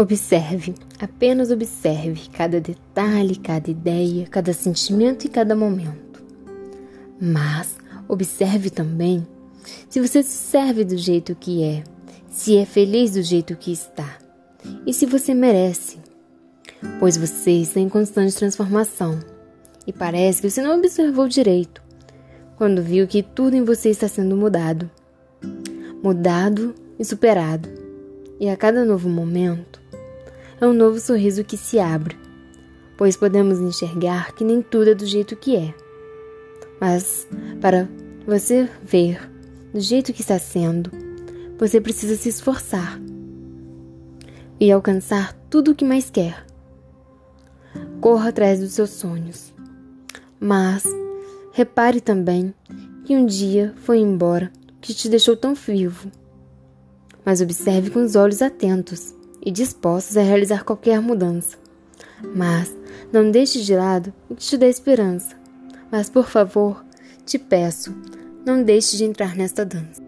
Observe, apenas observe cada detalhe, cada ideia, cada sentimento e cada momento. Mas observe também se você se serve do jeito que é, se é feliz do jeito que está e se você merece, pois você está em constante transformação e parece que você não observou direito quando viu que tudo em você está sendo mudado, mudado e superado, e a cada novo momento é um novo sorriso que se abre, pois podemos enxergar que nem tudo é do jeito que é. Mas para você ver do jeito que está sendo, você precisa se esforçar e alcançar tudo o que mais quer. Corra atrás dos seus sonhos. Mas repare também que um dia foi embora que te deixou tão vivo. Mas observe com os olhos atentos e dispostos a realizar qualquer mudança. Mas não deixe de lado o que te dá esperança. Mas por favor, te peço, não deixe de entrar nesta dança.